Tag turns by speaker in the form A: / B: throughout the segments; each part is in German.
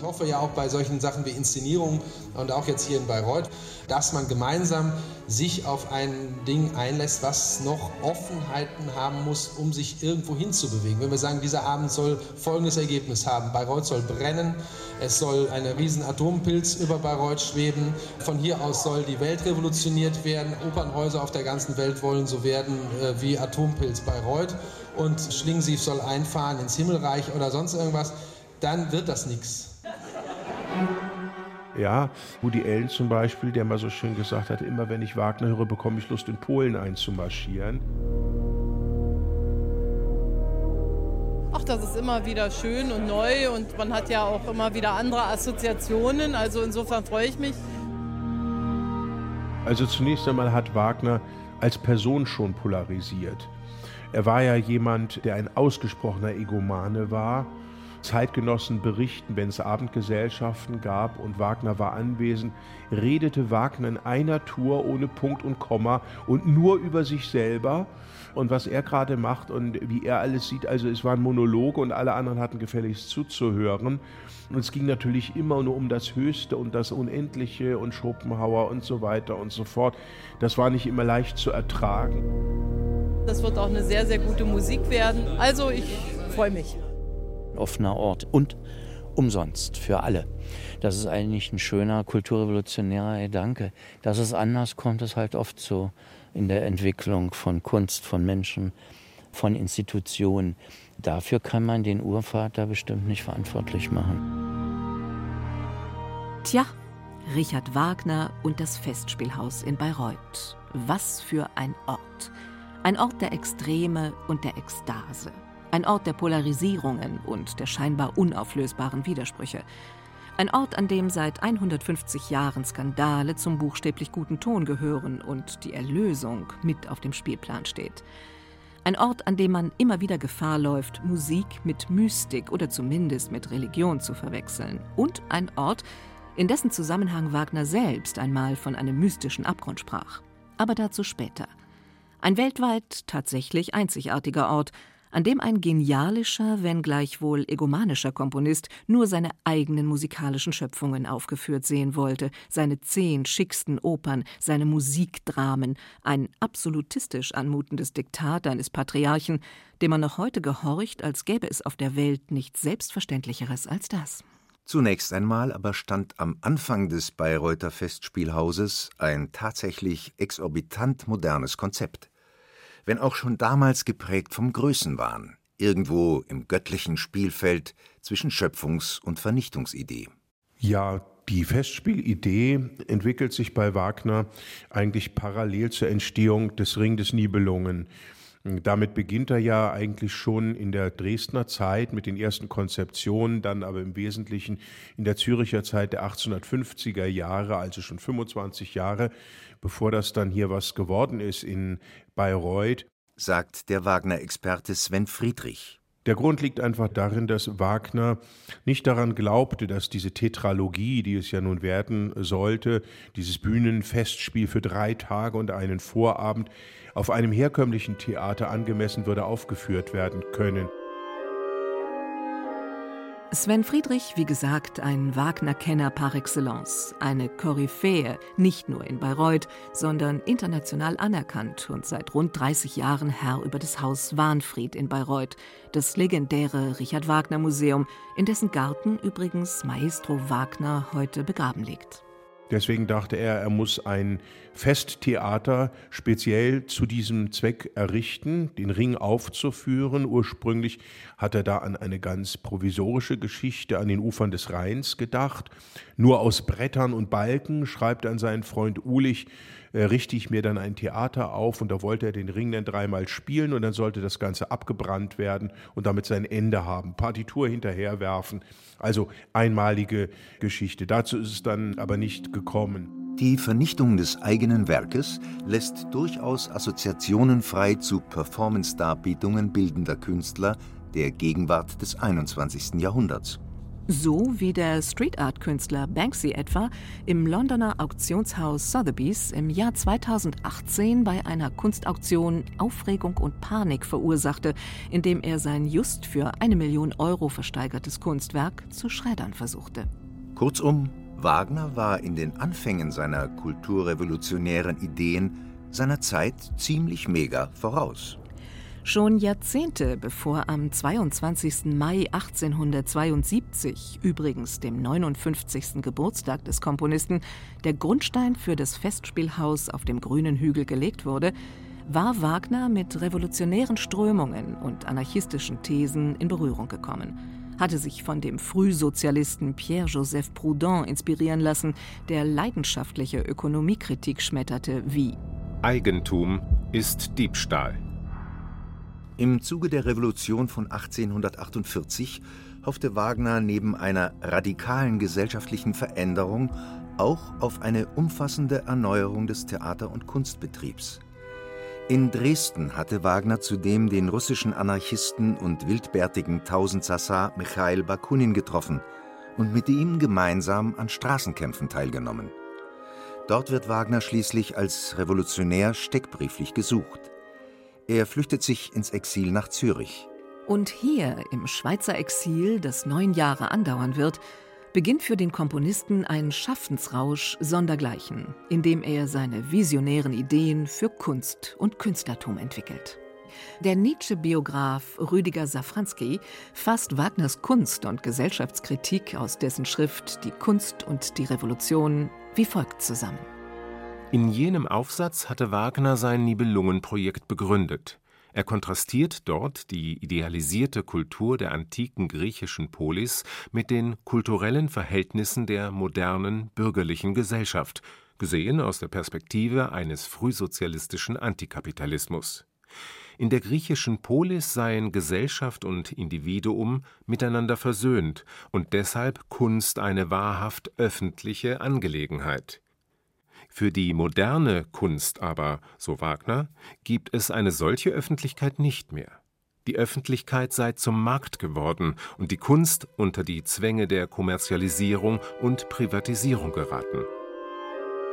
A: Ich hoffe ja auch bei solchen Sachen wie Inszenierung und auch jetzt hier in Bayreuth, dass man gemeinsam sich auf ein Ding einlässt, was noch Offenheiten haben muss, um sich irgendwo hinzubewegen. Wenn wir sagen, dieser Abend soll folgendes Ergebnis haben. Bayreuth soll brennen, es soll ein riesen Atompilz über Bayreuth schweben. Von hier aus soll die Welt revolutioniert werden. Opernhäuser auf der ganzen Welt wollen so werden äh, wie Atompilz Bayreuth. Und Schlingensief soll einfahren ins Himmelreich oder sonst irgendwas. Dann wird das nichts.
B: Ja, Woody Allen zum Beispiel, der mal so schön gesagt hat, immer wenn ich Wagner höre, bekomme ich Lust, in Polen einzumarschieren.
C: Ach, das ist immer wieder schön und neu und man hat ja auch immer wieder andere Assoziationen. Also insofern freue ich mich.
B: Also zunächst einmal hat Wagner als Person schon polarisiert. Er war ja jemand, der ein ausgesprochener Egomane war. Zeitgenossen berichten, wenn es Abendgesellschaften gab und Wagner war anwesend, redete Wagner in einer Tour ohne Punkt und Komma und nur über sich selber und was er gerade macht und wie er alles sieht. Also es waren Monologe und alle anderen hatten gefälligst zuzuhören. Und es ging natürlich immer nur um das Höchste und das Unendliche und Schopenhauer und so weiter und so fort. Das war nicht immer leicht zu ertragen.
C: Das wird auch eine sehr, sehr gute Musik werden. Also ich freue mich.
D: Offener Ort und umsonst für alle. Das ist eigentlich ein schöner kulturrevolutionärer Gedanke. Dass es anders kommt, ist halt oft so in der Entwicklung von Kunst, von Menschen, von Institutionen. Dafür kann man den Urvater bestimmt nicht verantwortlich machen.
E: Tja, Richard Wagner und das Festspielhaus in Bayreuth. Was für ein Ort. Ein Ort der Extreme und der Ekstase. Ein Ort der Polarisierungen und der scheinbar unauflösbaren Widersprüche. Ein Ort, an dem seit 150 Jahren Skandale zum buchstäblich guten Ton gehören und die Erlösung mit auf dem Spielplan steht. Ein Ort, an dem man immer wieder Gefahr läuft, Musik mit Mystik oder zumindest mit Religion zu verwechseln. Und ein Ort, in dessen Zusammenhang Wagner selbst einmal von einem mystischen Abgrund sprach. Aber dazu später. Ein weltweit tatsächlich einzigartiger Ort, an dem ein genialischer, wenn gleichwohl egomanischer Komponist nur seine eigenen musikalischen Schöpfungen aufgeführt sehen wollte, seine zehn schicksten Opern, seine Musikdramen, ein absolutistisch anmutendes Diktat eines Patriarchen, dem man noch heute gehorcht, als gäbe es auf der Welt nichts Selbstverständlicheres als das.
F: Zunächst einmal aber stand am Anfang des Bayreuther Festspielhauses ein tatsächlich exorbitant modernes Konzept wenn auch schon damals geprägt vom Größenwahn, irgendwo im göttlichen Spielfeld zwischen Schöpfungs- und Vernichtungsidee.
B: Ja, die Festspielidee entwickelt sich bei Wagner eigentlich parallel zur Entstehung des Ring des Nibelungen. Damit beginnt er ja eigentlich schon in der Dresdner Zeit mit den ersten Konzeptionen, dann aber im Wesentlichen in der Züricher Zeit der 1850er Jahre, also schon 25 Jahre, bevor das dann hier was geworden ist in Bayreuth,
F: sagt der Wagner-Experte Sven Friedrich.
B: Der Grund liegt einfach darin, dass Wagner nicht daran glaubte, dass diese Tetralogie, die es ja nun werden sollte, dieses Bühnenfestspiel für drei Tage und einen Vorabend auf einem herkömmlichen Theater angemessen würde aufgeführt werden können.
E: Sven Friedrich, wie gesagt, ein Wagner-Kenner par excellence, eine Koryphäe, nicht nur in Bayreuth, sondern international anerkannt und seit rund 30 Jahren Herr über das Haus Wahnfried in Bayreuth, das legendäre Richard Wagner Museum, in dessen Garten übrigens Maestro Wagner heute begraben liegt.
B: Deswegen dachte er, er muss ein Festtheater speziell zu diesem Zweck errichten, den Ring aufzuführen. Ursprünglich hat er da an eine ganz provisorische Geschichte an den Ufern des Rheins gedacht. Nur aus Brettern und Balken, schreibt an seinen Freund Ulich, äh, richte ich mir dann ein Theater auf und da wollte er den Ring dann dreimal spielen und dann sollte das Ganze abgebrannt werden und damit sein Ende haben. Partitur hinterherwerfen. Also einmalige Geschichte. Dazu ist es dann aber nicht gekommen.
F: Die Vernichtung des eigenen Werkes lässt durchaus Assoziationen frei zu Performance-Darbietungen bildender Künstler der Gegenwart des 21. Jahrhunderts.
E: So wie der Street Art Künstler Banksy etwa im Londoner Auktionshaus Sotheby's im Jahr 2018 bei einer Kunstauktion Aufregung und Panik verursachte, indem er sein just für eine Million Euro versteigertes Kunstwerk zu schreddern versuchte.
F: Kurzum, Wagner war in den Anfängen seiner kulturrevolutionären Ideen seiner Zeit ziemlich mega voraus.
E: Schon Jahrzehnte bevor am 22. Mai 1872, übrigens dem 59. Geburtstag des Komponisten, der Grundstein für das Festspielhaus auf dem grünen Hügel gelegt wurde, war Wagner mit revolutionären Strömungen und anarchistischen Thesen in Berührung gekommen, hatte sich von dem Frühsozialisten Pierre-Joseph Proudhon inspirieren lassen, der leidenschaftliche Ökonomiekritik schmetterte wie
G: Eigentum ist Diebstahl.
F: Im Zuge der Revolution von 1848 hoffte Wagner neben einer radikalen gesellschaftlichen Veränderung auch auf eine umfassende Erneuerung des Theater- und Kunstbetriebs. In Dresden hatte Wagner zudem den russischen Anarchisten und wildbärtigen Tausendsassa Michail Bakunin getroffen und mit ihm gemeinsam an Straßenkämpfen teilgenommen. Dort wird Wagner schließlich als Revolutionär steckbrieflich gesucht. Er flüchtet sich ins Exil nach Zürich.
E: Und hier, im Schweizer Exil, das neun Jahre andauern wird, beginnt für den Komponisten ein Schaffensrausch sondergleichen, in dem er seine visionären Ideen für Kunst und Künstlertum entwickelt. Der Nietzsche-Biograf Rüdiger Safranski fasst Wagners Kunst- und Gesellschaftskritik aus dessen Schrift Die Kunst und die Revolution wie folgt zusammen.
G: In jenem Aufsatz hatte Wagner sein Nibelungenprojekt begründet. Er kontrastiert dort die idealisierte Kultur der antiken griechischen Polis mit den kulturellen Verhältnissen der modernen bürgerlichen Gesellschaft, gesehen aus der Perspektive eines frühsozialistischen Antikapitalismus. In der griechischen Polis seien Gesellschaft und Individuum miteinander versöhnt und deshalb Kunst eine wahrhaft öffentliche Angelegenheit. Für die moderne Kunst aber, so Wagner, gibt es eine solche Öffentlichkeit nicht mehr. Die Öffentlichkeit sei zum Markt geworden und die Kunst unter die Zwänge der Kommerzialisierung und Privatisierung geraten.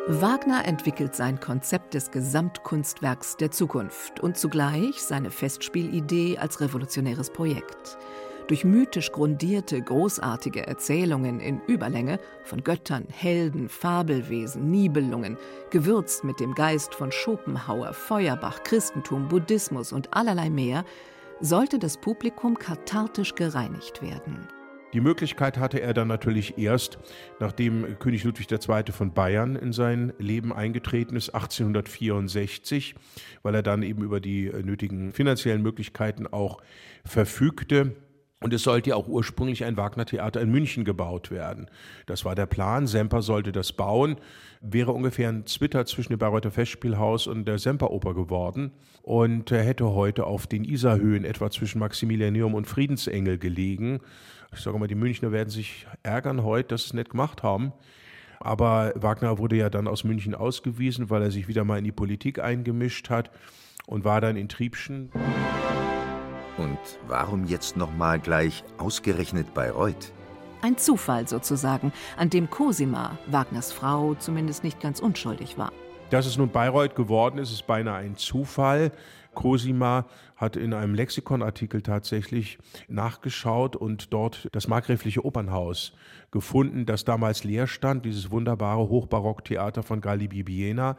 E: Wagner entwickelt sein Konzept des Gesamtkunstwerks der Zukunft und zugleich seine Festspielidee als revolutionäres Projekt durch mythisch grundierte, großartige Erzählungen in Überlänge von Göttern, Helden, Fabelwesen, Nibelungen, gewürzt mit dem Geist von Schopenhauer, Feuerbach, Christentum, Buddhismus und allerlei mehr, sollte das Publikum kathartisch gereinigt werden.
B: Die Möglichkeit hatte er dann natürlich erst, nachdem König Ludwig II. von Bayern in sein Leben eingetreten ist, 1864, weil er dann eben über die nötigen finanziellen Möglichkeiten auch verfügte. Und es sollte ja auch ursprünglich ein Wagner-Theater in München gebaut werden. Das war der Plan. Semper sollte das bauen. Wäre ungefähr ein Zwitter zwischen dem Bayreuther Festspielhaus und der Semperoper geworden und hätte heute auf den Isarhöhen etwa zwischen Maximilianeum und Friedensengel gelegen. Ich sage mal, die Münchner werden sich ärgern heute, dass sie es nicht gemacht haben. Aber Wagner wurde ja dann aus München ausgewiesen, weil er sich wieder mal in die Politik eingemischt hat und war dann in Triebschen.
F: Und warum jetzt nochmal gleich ausgerechnet Bayreuth?
E: Ein Zufall sozusagen, an dem Cosima, Wagners Frau, zumindest nicht ganz unschuldig war.
B: Dass es nun Bayreuth geworden ist, ist beinahe ein Zufall. Cosima hat in einem Lexikonartikel tatsächlich nachgeschaut und dort das markgräfliche Opernhaus gefunden, das damals leer stand, dieses wunderbare Hochbarocktheater von Galli Bibiena.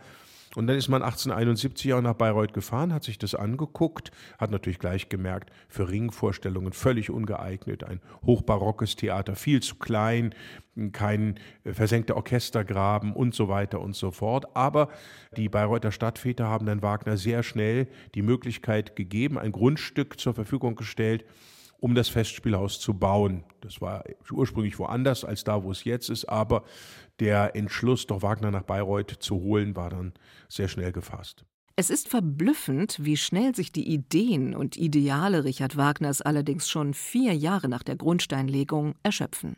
B: Und dann ist man 1871 auch nach Bayreuth gefahren, hat sich das angeguckt, hat natürlich gleich gemerkt, für Ringvorstellungen völlig ungeeignet, ein hochbarockes Theater, viel zu klein, kein versenkter Orchestergraben und so weiter und so fort. Aber die Bayreuther Stadtväter haben dann Wagner sehr schnell die Möglichkeit gegeben, ein Grundstück zur Verfügung gestellt, um das Festspielhaus zu bauen. Das war ursprünglich woanders als da, wo es jetzt ist, aber der Entschluss, doch Wagner nach Bayreuth zu holen, war dann sehr schnell gefasst.
E: Es ist verblüffend, wie schnell sich die Ideen und Ideale Richard Wagners allerdings schon vier Jahre nach der Grundsteinlegung erschöpfen.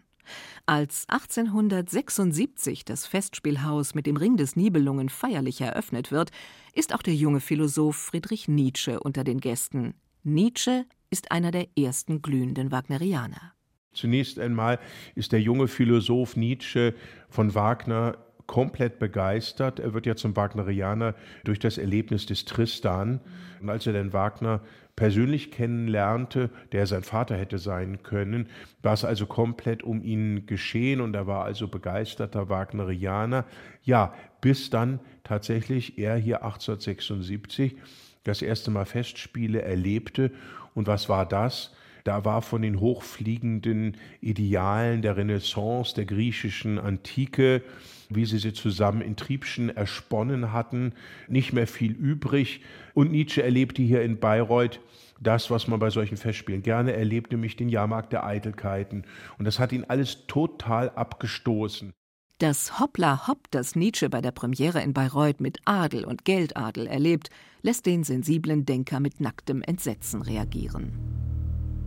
E: Als 1876 das Festspielhaus mit dem Ring des Nibelungen feierlich eröffnet wird, ist auch der junge Philosoph Friedrich Nietzsche unter den Gästen. Nietzsche ist einer der ersten glühenden Wagnerianer.
B: Zunächst einmal ist der junge Philosoph Nietzsche von Wagner komplett begeistert. Er wird ja zum Wagnerianer durch das Erlebnis des Tristan. Und als er den Wagner persönlich kennenlernte, der sein Vater hätte sein können, war es also komplett um ihn geschehen und er war also begeisterter Wagnerianer. Ja, bis dann tatsächlich er hier 1876 das erste Mal Festspiele erlebte. Und was war das? Da war von den hochfliegenden Idealen der Renaissance, der griechischen Antike, wie sie sie zusammen in Triebschen ersponnen hatten, nicht mehr viel übrig. Und Nietzsche erlebte hier in Bayreuth das, was man bei solchen Festspielen gerne erlebt, nämlich den Jahrmarkt der Eitelkeiten. Und das hat ihn alles total abgestoßen.
E: Das Hoppla Hopp, das Nietzsche bei der Premiere in Bayreuth mit Adel und Geldadel erlebt, lässt den sensiblen Denker mit nacktem Entsetzen reagieren.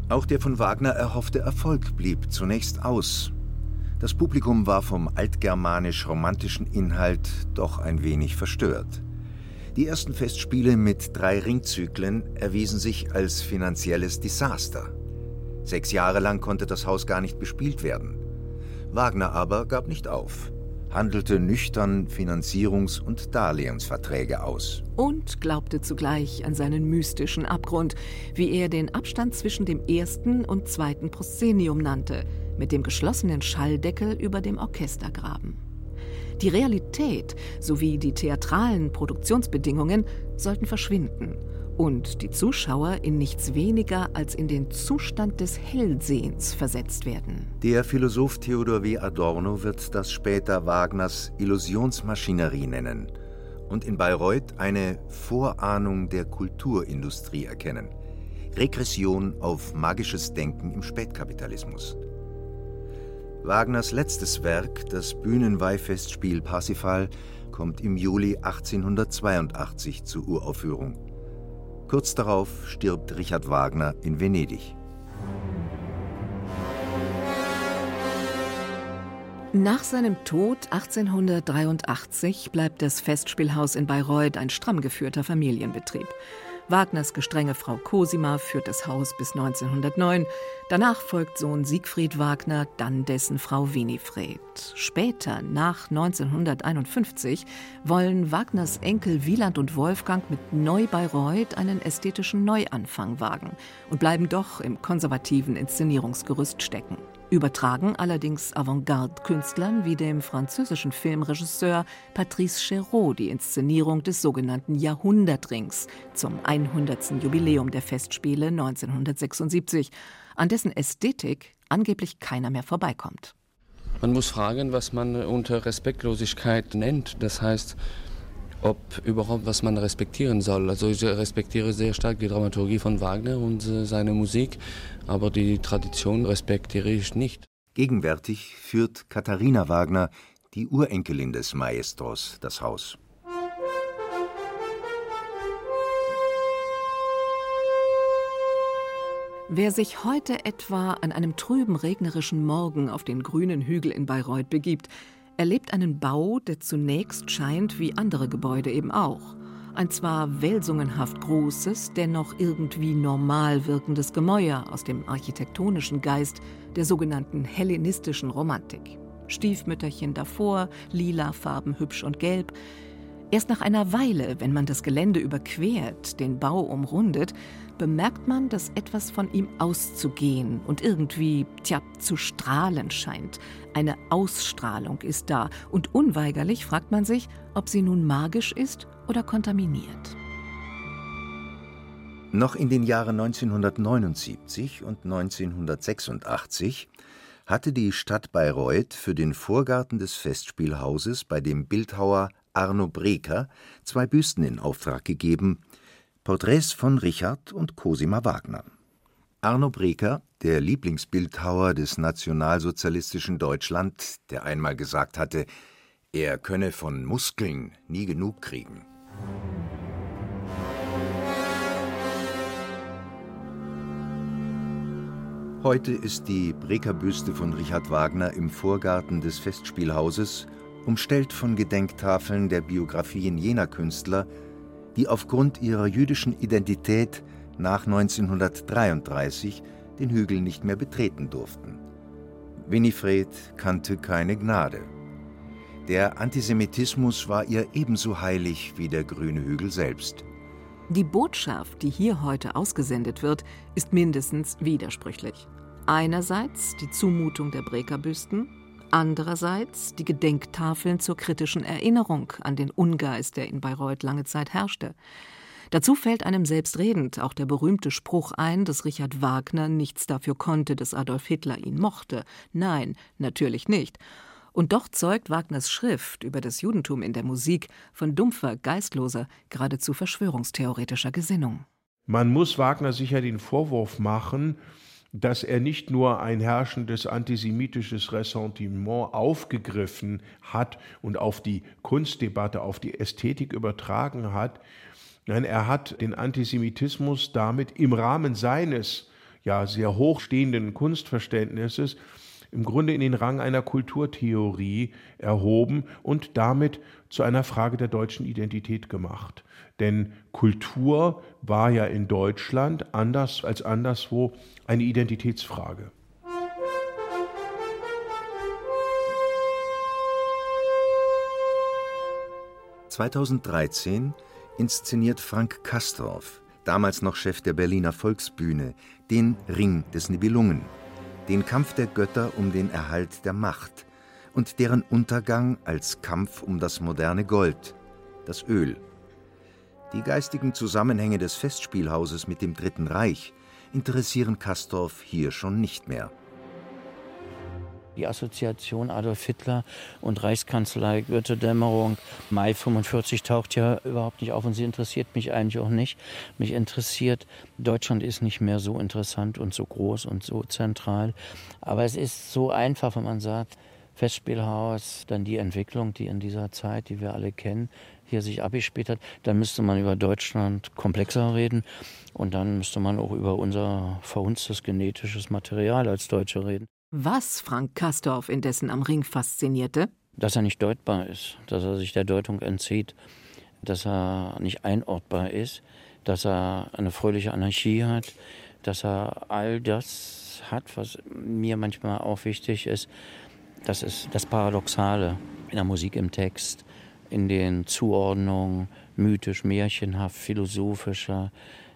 F: Auch der von Wagner erhoffte Erfolg blieb zunächst aus. Das Publikum war vom altgermanisch-romantischen Inhalt doch ein wenig verstört. Die ersten Festspiele mit drei Ringzyklen erwiesen sich als finanzielles Desaster. Sechs Jahre lang konnte das Haus gar nicht bespielt werden. Wagner aber gab nicht auf handelte nüchtern Finanzierungs- und Darlehensverträge aus.
E: Und glaubte zugleich an seinen mystischen Abgrund, wie er den Abstand zwischen dem ersten und zweiten Proszenium nannte, mit dem geschlossenen Schalldeckel über dem Orchestergraben. Die Realität sowie die theatralen Produktionsbedingungen sollten verschwinden und die Zuschauer in nichts weniger als in den Zustand des Hellsehens versetzt werden.
F: Der Philosoph Theodor W. Adorno wird das später Wagners Illusionsmaschinerie nennen und in Bayreuth eine Vorahnung der Kulturindustrie erkennen. Regression auf magisches Denken im Spätkapitalismus. Wagners letztes Werk, das Bühnenweihfestspiel Parsifal, kommt im Juli 1882 zur Uraufführung. Kurz darauf stirbt Richard Wagner in Venedig.
E: Nach seinem Tod 1883 bleibt das Festspielhaus in Bayreuth ein stramm geführter Familienbetrieb. Wagners gestrenge Frau Cosima führt das Haus bis 1909. Danach folgt Sohn Siegfried Wagner, dann dessen Frau Winifred. Später, nach 1951, wollen Wagners Enkel Wieland und Wolfgang mit Neu-Bayreuth einen ästhetischen Neuanfang wagen und bleiben doch im konservativen Inszenierungsgerüst stecken übertragen allerdings Avantgarde-Künstlern wie dem französischen Filmregisseur Patrice Chéreau die Inszenierung des sogenannten Jahrhundertrings zum 100. Jubiläum der Festspiele 1976, an dessen Ästhetik angeblich keiner mehr vorbeikommt.
H: Man muss fragen, was man unter Respektlosigkeit nennt. Das heißt, ob überhaupt was man respektieren soll. Also ich respektiere sehr stark die Dramaturgie von Wagner und äh, seine Musik, aber die Tradition respektiere ich nicht.
F: Gegenwärtig führt Katharina Wagner, die Urenkelin des Maestros, das Haus.
E: Wer sich heute etwa an einem trüben regnerischen Morgen auf den grünen Hügel in Bayreuth begibt, erlebt einen Bau, der zunächst scheint wie andere Gebäude eben auch. Ein zwar welsungenhaft großes, dennoch irgendwie normal wirkendes Gemäuer aus dem architektonischen Geist der sogenannten hellenistischen Romantik. Stiefmütterchen davor, lila Farben hübsch und gelb. Erst nach einer Weile, wenn man das Gelände überquert, den Bau umrundet, bemerkt man, dass etwas von ihm auszugehen und irgendwie, tja, zu strahlen scheint. Eine Ausstrahlung ist da und unweigerlich fragt man sich, ob sie nun magisch ist oder kontaminiert.
F: Noch in den Jahren 1979 und 1986 hatte die Stadt Bayreuth für den Vorgarten des Festspielhauses bei dem Bildhauer Arno Breker zwei Büsten in Auftrag gegeben, Porträts von Richard und Cosima Wagner. Arno Breker, der Lieblingsbildhauer des nationalsozialistischen Deutschland, der einmal gesagt hatte, er könne von Muskeln nie genug kriegen. Heute ist die Breker-Büste von Richard Wagner im Vorgarten des Festspielhauses, umstellt von Gedenktafeln der Biografien jener Künstler, die aufgrund ihrer jüdischen Identität nach 1933 den Hügel nicht mehr betreten durften. Winifred kannte keine Gnade. Der Antisemitismus war ihr ebenso heilig wie der grüne Hügel selbst.
E: Die Botschaft, die hier heute ausgesendet wird, ist mindestens widersprüchlich. Einerseits die Zumutung der Brekerbüsten, andererseits die Gedenktafeln zur kritischen Erinnerung an den Ungeist, der in Bayreuth lange Zeit herrschte. Dazu fällt einem selbstredend auch der berühmte Spruch ein, dass Richard Wagner nichts dafür konnte, dass Adolf Hitler ihn mochte. Nein, natürlich nicht. Und doch zeugt Wagners Schrift über das Judentum in der Musik von dumpfer, geistloser, geradezu verschwörungstheoretischer Gesinnung.
B: Man muss Wagner sicher den Vorwurf machen, dass er nicht nur ein herrschendes antisemitisches Ressentiment aufgegriffen hat und auf die Kunstdebatte, auf die Ästhetik übertragen hat, nein, er hat den Antisemitismus damit im Rahmen seines ja sehr hochstehenden Kunstverständnisses im Grunde in den Rang einer Kulturtheorie erhoben und damit zu einer Frage der deutschen Identität gemacht. Denn Kultur war ja in Deutschland anders als anderswo eine Identitätsfrage.
F: »2013 inszeniert Frank Kastorf, damals noch Chef der Berliner Volksbühne, den Ring des Nibelungen, den Kampf der Götter um den Erhalt der Macht und deren Untergang als Kampf um das moderne Gold, das Öl. Die geistigen Zusammenhänge des Festspielhauses mit dem Dritten Reich interessieren Kastorf hier schon nicht mehr.
D: Die Assoziation Adolf Hitler und Reichskanzlei Götterdämmerung Mai 45 taucht ja überhaupt nicht auf und sie interessiert mich eigentlich auch nicht. Mich interessiert, Deutschland ist nicht mehr so interessant und so groß und so zentral. Aber es ist so einfach, wenn man sagt, Festspielhaus, dann die Entwicklung, die in dieser Zeit, die wir alle kennen, hier sich abgespielt hat, dann müsste man über Deutschland komplexer reden und dann müsste man auch über unser verhunztes genetisches Material als Deutsche reden.
E: Was Frank Kastorf indessen am Ring faszinierte?
D: Dass er nicht deutbar ist, dass er sich der Deutung entzieht, dass er nicht einortbar ist, dass er eine fröhliche Anarchie hat, dass er all das hat, was mir manchmal auch wichtig ist. Das ist das Paradoxale in der Musik, im Text, in den Zuordnungen, mythisch, märchenhaft, philosophischer,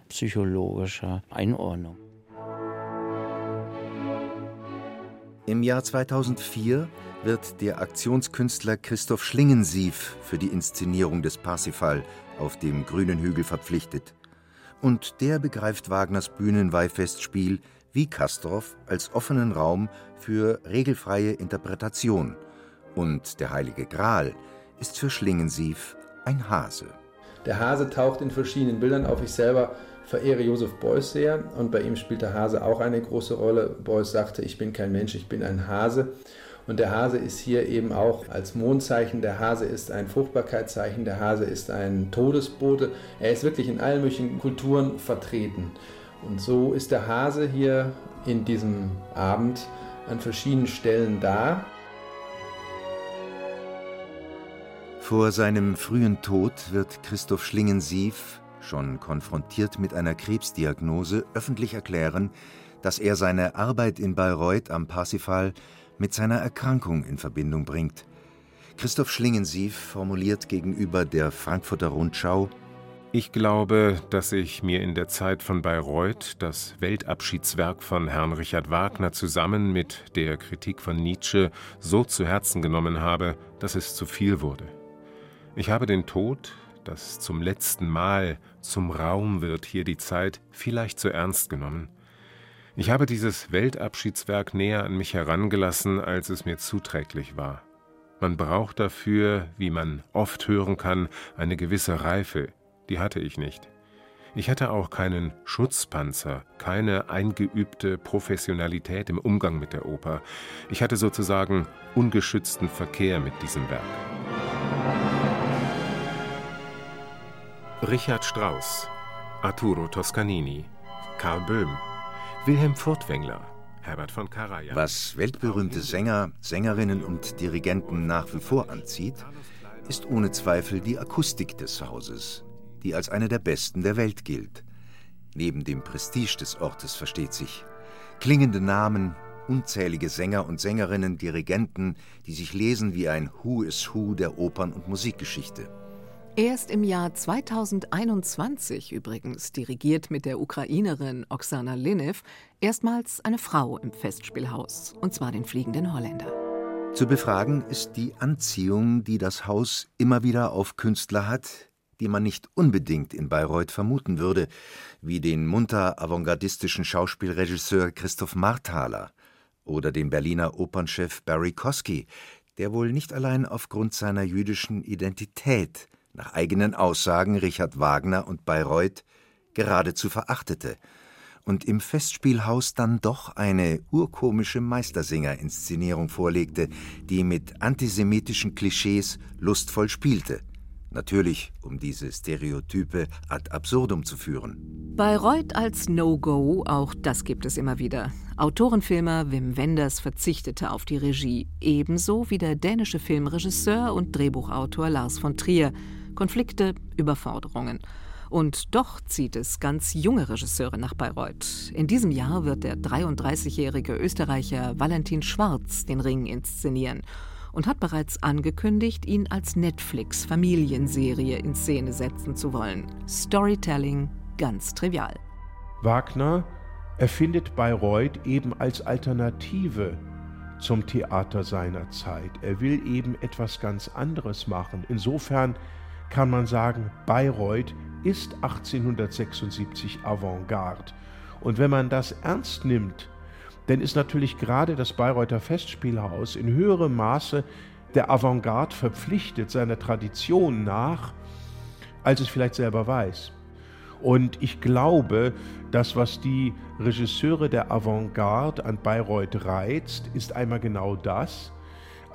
D: psychologischer Einordnung.
F: Im Jahr 2004 wird der Aktionskünstler Christoph Schlingensief für die Inszenierung des Parsifal auf dem Grünen Hügel verpflichtet. Und der begreift Wagners Bühnenweihfestspiel wie Castorf als offenen Raum für regelfreie Interpretation. Und der Heilige Gral ist für Schlingensief ein Hase.
A: Der Hase taucht in verschiedenen Bildern auf. Ich selber verehre Josef Beuys sehr und bei ihm spielt der Hase auch eine große Rolle. Beuys sagte, ich bin kein Mensch, ich bin ein Hase. Und der Hase ist hier eben auch als Mondzeichen. Der Hase ist ein Fruchtbarkeitszeichen. Der Hase ist ein Todesbote. Er ist wirklich in allen möglichen Kulturen vertreten. Und so ist der Hase hier in diesem Abend an verschiedenen Stellen da.
F: Vor seinem frühen Tod wird Christoph Schlingensief schon konfrontiert mit einer Krebsdiagnose, öffentlich erklären, dass er seine Arbeit in Bayreuth am Parsifal mit seiner Erkrankung in Verbindung bringt. Christoph Schlingensief formuliert gegenüber der Frankfurter Rundschau
G: Ich glaube, dass ich mir in der Zeit von Bayreuth das Weltabschiedswerk von Herrn Richard Wagner zusammen mit der Kritik von Nietzsche so zu Herzen genommen habe, dass es zu viel wurde. Ich habe den Tod, das zum letzten Mal zum Raum wird hier die Zeit, vielleicht zu ernst genommen. Ich habe dieses Weltabschiedswerk näher an mich herangelassen, als es mir zuträglich war. Man braucht dafür, wie man oft hören kann, eine gewisse Reife, die hatte ich nicht. Ich hatte auch keinen Schutzpanzer, keine eingeübte Professionalität im Umgang mit der Oper. Ich hatte sozusagen ungeschützten Verkehr mit diesem Werk. Richard Strauss, Arturo Toscanini, Karl Böhm, Wilhelm Furtwängler, Herbert von Karajan.
F: Was weltberühmte Sänger, Sängerinnen und Dirigenten nach wie vor anzieht, ist ohne Zweifel die Akustik des Hauses, die als eine der besten der Welt gilt. Neben dem Prestige des Ortes versteht sich. Klingende Namen, unzählige Sänger und Sängerinnen, Dirigenten, die sich lesen wie ein Who is Who der Opern- und Musikgeschichte.
E: Erst im Jahr 2021 übrigens dirigiert mit der Ukrainerin Oksana Linev erstmals eine Frau im Festspielhaus, und zwar den fliegenden Holländer.
F: Zu befragen ist die Anziehung, die das Haus immer wieder auf Künstler hat, die man nicht unbedingt in Bayreuth vermuten würde, wie den munter avantgardistischen Schauspielregisseur Christoph Marthaler oder den Berliner Opernchef Barry Kosky, der wohl nicht allein aufgrund seiner jüdischen Identität nach eigenen Aussagen Richard Wagner und Bayreuth geradezu verachtete und im Festspielhaus dann doch eine urkomische Meistersinger-Inszenierung vorlegte, die mit antisemitischen Klischees lustvoll spielte. Natürlich, um diese Stereotype ad absurdum zu führen.
E: Bayreuth als No-Go, auch das gibt es immer wieder. Autorenfilmer Wim Wenders verzichtete auf die Regie, ebenso wie der dänische Filmregisseur und Drehbuchautor Lars von Trier, Konflikte, Überforderungen. Und doch zieht es ganz junge Regisseure nach Bayreuth. In diesem Jahr wird der 33-jährige Österreicher Valentin Schwarz den Ring inszenieren und hat bereits angekündigt, ihn als Netflix-Familienserie in Szene setzen zu wollen. Storytelling ganz trivial.
B: Wagner erfindet Bayreuth eben als Alternative zum Theater seiner Zeit. Er will eben etwas ganz anderes machen. Insofern kann man sagen, Bayreuth ist 1876 Avantgarde. Und wenn man das ernst nimmt, dann ist natürlich gerade das Bayreuther Festspielhaus in höherem Maße der Avantgarde verpflichtet, seiner Tradition nach, als es vielleicht selber weiß. Und ich glaube, das, was die Regisseure der Avantgarde an Bayreuth reizt, ist einmal genau das,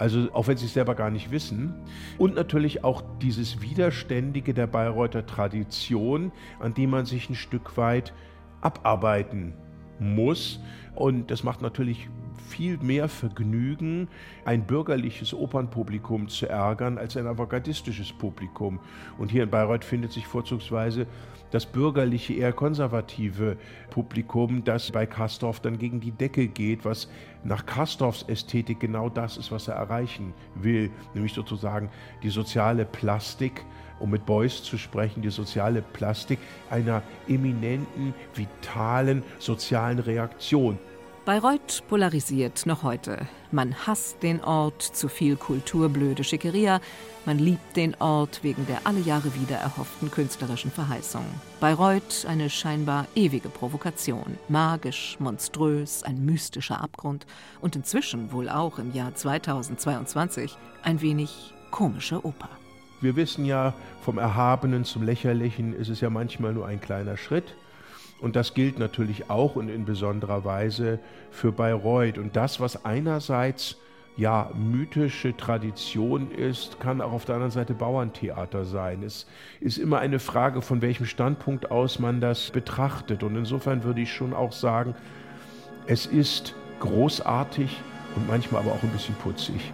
B: also auch wenn sie es selber gar nicht wissen. Und natürlich auch dieses Widerständige der Bayreuther Tradition, an die man sich ein Stück weit abarbeiten muss. Und das macht natürlich viel mehr Vergnügen, ein bürgerliches Opernpublikum zu ärgern, als ein avantgardistisches Publikum. Und hier in Bayreuth findet sich vorzugsweise das bürgerliche, eher konservative Publikum, das bei Kastorf dann gegen die Decke geht, was nach Kastorfs Ästhetik genau das ist, was er erreichen will, nämlich sozusagen die soziale Plastik, um mit Beuys zu sprechen, die soziale Plastik einer eminenten, vitalen sozialen Reaktion.
E: Bayreuth polarisiert noch heute. Man hasst den Ort, zu viel kulturblöde Schickeria, man liebt den Ort wegen der alle Jahre wieder erhofften künstlerischen Verheißung. Bayreuth eine scheinbar ewige Provokation, magisch, monströs, ein mystischer Abgrund und inzwischen wohl auch im Jahr 2022 ein wenig komische Oper.
B: Wir wissen ja, vom Erhabenen zum Lächerlichen ist es ja manchmal nur ein kleiner Schritt. Und das gilt natürlich auch und in besonderer Weise für Bayreuth. Und das, was einerseits ja mythische Tradition ist, kann auch auf der anderen Seite Bauerntheater sein. Es ist immer eine Frage, von welchem Standpunkt aus man das betrachtet. Und insofern würde ich schon auch sagen, es ist großartig und manchmal aber auch ein bisschen putzig.